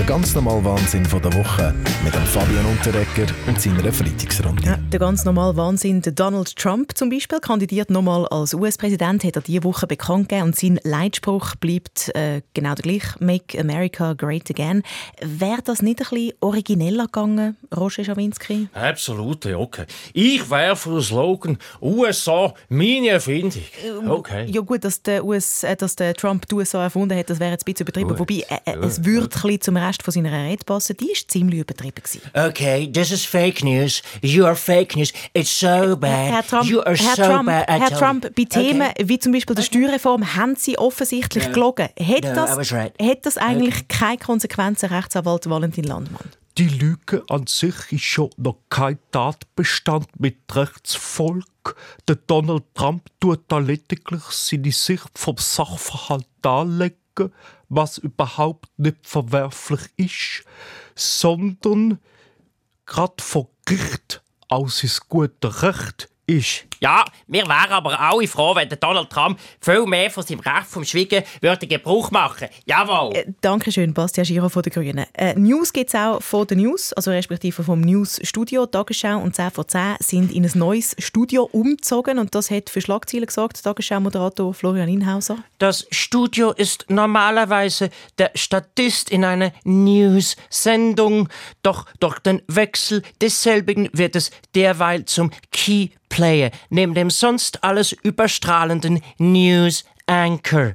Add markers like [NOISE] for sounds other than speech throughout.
Der ganz normale Wahnsinn von der Woche mit dem Fabian Unterrecker und seiner Freitagsrunde. Ja, der ganz normale Wahnsinn. Der Donald Trump zum Beispiel kandidiert nochmal als US-Präsident, hat er diese Woche bekannt gegeben und sein Leitspruch bleibt äh, genau der gleiche: Make America Great Again. Wäre das nicht ein bisschen origineller gegangen, Roger Schawinski? Absolut, okay. Ich wäre für den Slogan USA meine Erfindung. Okay. Ja gut, dass der, US, äh, dass der Trump die USA erfunden hat, das wäre jetzt ein bisschen übertrieben. Gut. Wobei, äh, äh es würde ein bisschen zum Rest von seiner Rede passen. Die war ziemlich übertrieben. Gewesen. Okay, this is fake news. You are fake news. It's so bad. Herr Trump, you are Herr so Trump, bad. Herr Trump bei Themen Okay. wie zum Beispiel der Steuerreform haben Sie offensichtlich No. gelogen. Hat, No, das, right. hat das eigentlich keine Konsequenzen, Rechtsanwalt Valentin Landmann? Die Lüge an sich ist schon noch kein Tatbestand mit Rechtsfolg. Der Donald Trump tut da lediglich seine Sicht vom Sachverhalt darlegen, was überhaupt nicht verwerflich ist, sondern gerade vor Gericht aus sein gutes Recht ist. Ja, wir wären aber alle froh, wenn der Donald Trump viel mehr von seinem Recht vom Schweigen würde Gebrauch machen. Jawohl. Äh, Dankeschön, Bastian Giro von den Grünen. Äh, News gibt es auch von den News, also respektive vom News-Studio. Tagesschau und 10 vor 10 sind in ein neues Studio umgezogen und das hat für Schlagzeilen gesorgt. Tagesschau-Moderator Florian Inhauser. Das Studio ist normalerweise der Statist in einer News-Sendung, doch durch den Wechsel desselbigen wird es derweil zum Key Player, neben dem sonst alles überstrahlenden News Anchor.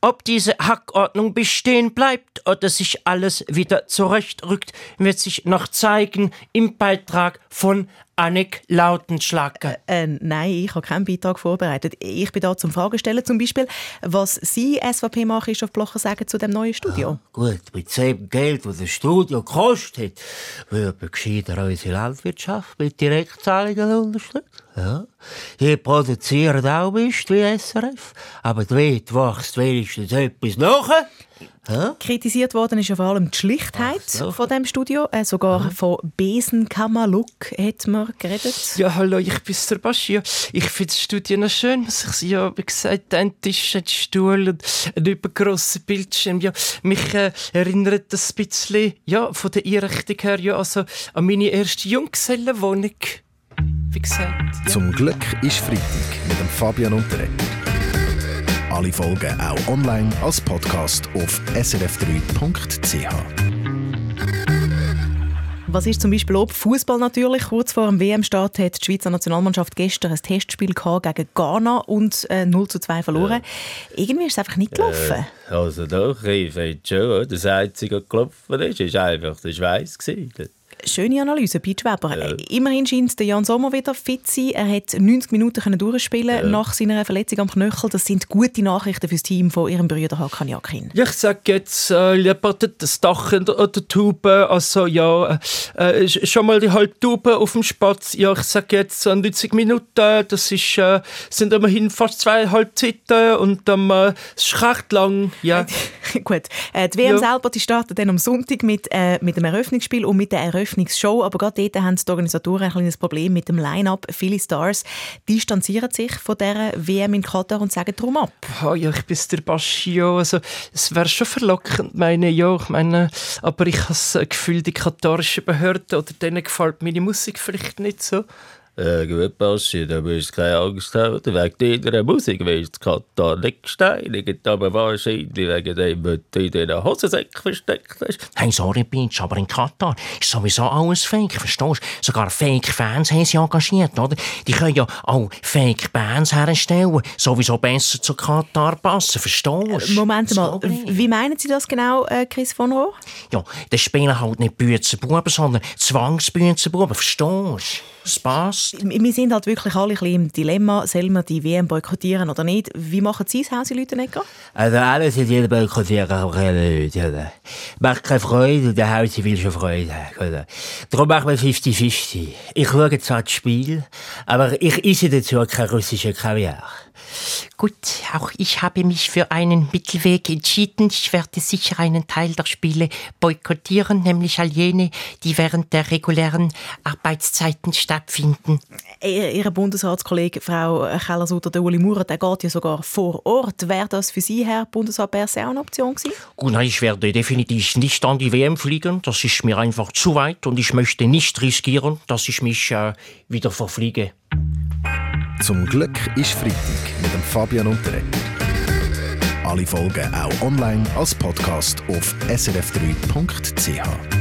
Ob diese Hackordnung bestehen bleibt oder sich alles wieder zurechtrückt, wird sich noch zeigen im Beitrag von Annik Lautenschlager. Äh, nein, ich habe keinen Beitrag vorbereitet. Ich bin da zum Fragen stellen, zum Beispiel, was Sie, SVP, machen, Christoph Blocher, sagen zu dem neuen Studio. Gut, mit dem Geld, das das Studio kostet, würde man gescheiter unsere Landwirtschaft mit Direktzahlungen unterstützen. Ja. Die produzieren auch Mist wie SRF, aber dort wächst wenigstens etwas nach. Kritisiert worden ist ja vor allem die Schlichtheit so. von dem Studio. Äh, sogar von Besenkammerlook hat man geredet. Ja, hallo, ich bin der Baschi. Ich finde das Studio noch schön, muss ich sagen. Ja, wie gesagt, ein Tisch, ein Stuhl und ein übergrosser Bildschirm. Ja, mich äh, erinnert das ein bisschen, ja, von der Einrichtung her, ja, also an meine erste Junggesellenwohnung. Wie gesagt. Ja. Zum Glück ist Freitag mit dem Fabian Unterrecker. Alle Folgen auch online als Podcast auf srf3.ch. Was ist zum Beispiel ob Fußball natürlich? Kurz vor dem WM-Start hat die Schweizer Nationalmannschaft gestern ein Testspiel gehabt gegen Ghana und äh, 0 zu 2 verloren. Irgendwie ist es einfach nicht gelaufen. Also doch, ich finde schon, das Einzige, was gelaufen ist, ist einfach der Schweiß gewesen. Schöne Analyse, Pete Weber. Äh, Immerhin scheint der Jan Sommer wieder fit zu sein. Er hat 90 Minuten können durchspielen nach seiner Verletzung am Knöchel. Das sind gute Nachrichten für das Team von ihrem Brüder Hakan Yakin. Ja, ich sage jetzt äh, lieber das Dach in der, der Tube, also ja, äh, äh, schon mal die halbe Tube auf dem Spatz. Ja, ich sage jetzt äh, 90 Minuten, das ist, äh, sind immerhin fast zwei Halbzeiten und ähm, äh, es ist recht lang, ja. [LAUGHS] Gut, äh, die WM Ja. selber die startet dann am Sonntag mit, äh, mit dem Eröffnungsspiel und mit der Eröffnungsshow. Aber gerade dort haben die Organisatoren ein kleines Problem mit dem Line-Up. Viele Stars distanzieren sich von dieser WM in Katar und sagen darum ab. Ah, ja, ich bin der Baschio. Also, es wäre schon verlockend, meine ja. Ich meine, aber ich habe das Gefühl, die katarischen Behörden oder denen gefällt meine Musik vielleicht nicht so. Gut, Baschi, da musst du keine Angst haben. Wegen deiner Musik wirst du Katar nicht gesteinigt, aber wahrscheinlich wegen dem, was du in deinen Hosensäcken versteckt hast. Hey, sorry, Bitch, aber in Katar ist sowieso alles fake, verstehst du? Sogar Fake-Fans haben sie engagiert, oder? Die können ja auch Fake-Bands herstellen, sowieso besser zu Katar passen, verstehst du? Moment Das mal, wie meinen Sie das genau, äh, Chris von Rohr? Ja, dann spielen halt nicht Büzenbuben, sondern Zwangsbüzenbuben, verstehst du? Das passt. Wir sind halt wirklich alle ein bisschen im Dilemma, soll man die WM boykottieren oder nicht? Wie machen Sie es, Hausi Lütenegger? Also alles in jedem boykottieren, aber keine Leute. Oder? Macht keine Freude und der Haus will schon Freude haben. Oder? Darum machen wir 50-50. Ich schaue zwar das Spiel, aber ich esse dazu kein russischer Kaviar. Gut, auch ich habe mich für einen Mittelweg entschieden. Ich werde sicher einen Teil der Spiele boykottieren, nämlich all jene, die während der regulären Arbeitszeiten stattfinden. Ihr Bundesratskollege Frau Keller-Sutter, der Uli Maurer, der geht ja sogar vor Ort. Wäre das für Sie, Herr Bundesrat Berset, auch eine Option gewesen? Gut, nein, ich werde definitiv nicht an die WM fliegen. Das ist mir einfach zu weit und ich möchte nicht riskieren, dass ich mich äh, wieder verfliege. Zum Glück ist Freitag mit dem Fabian Unterreger. Alle Folgen auch online als Podcast auf srf3.ch.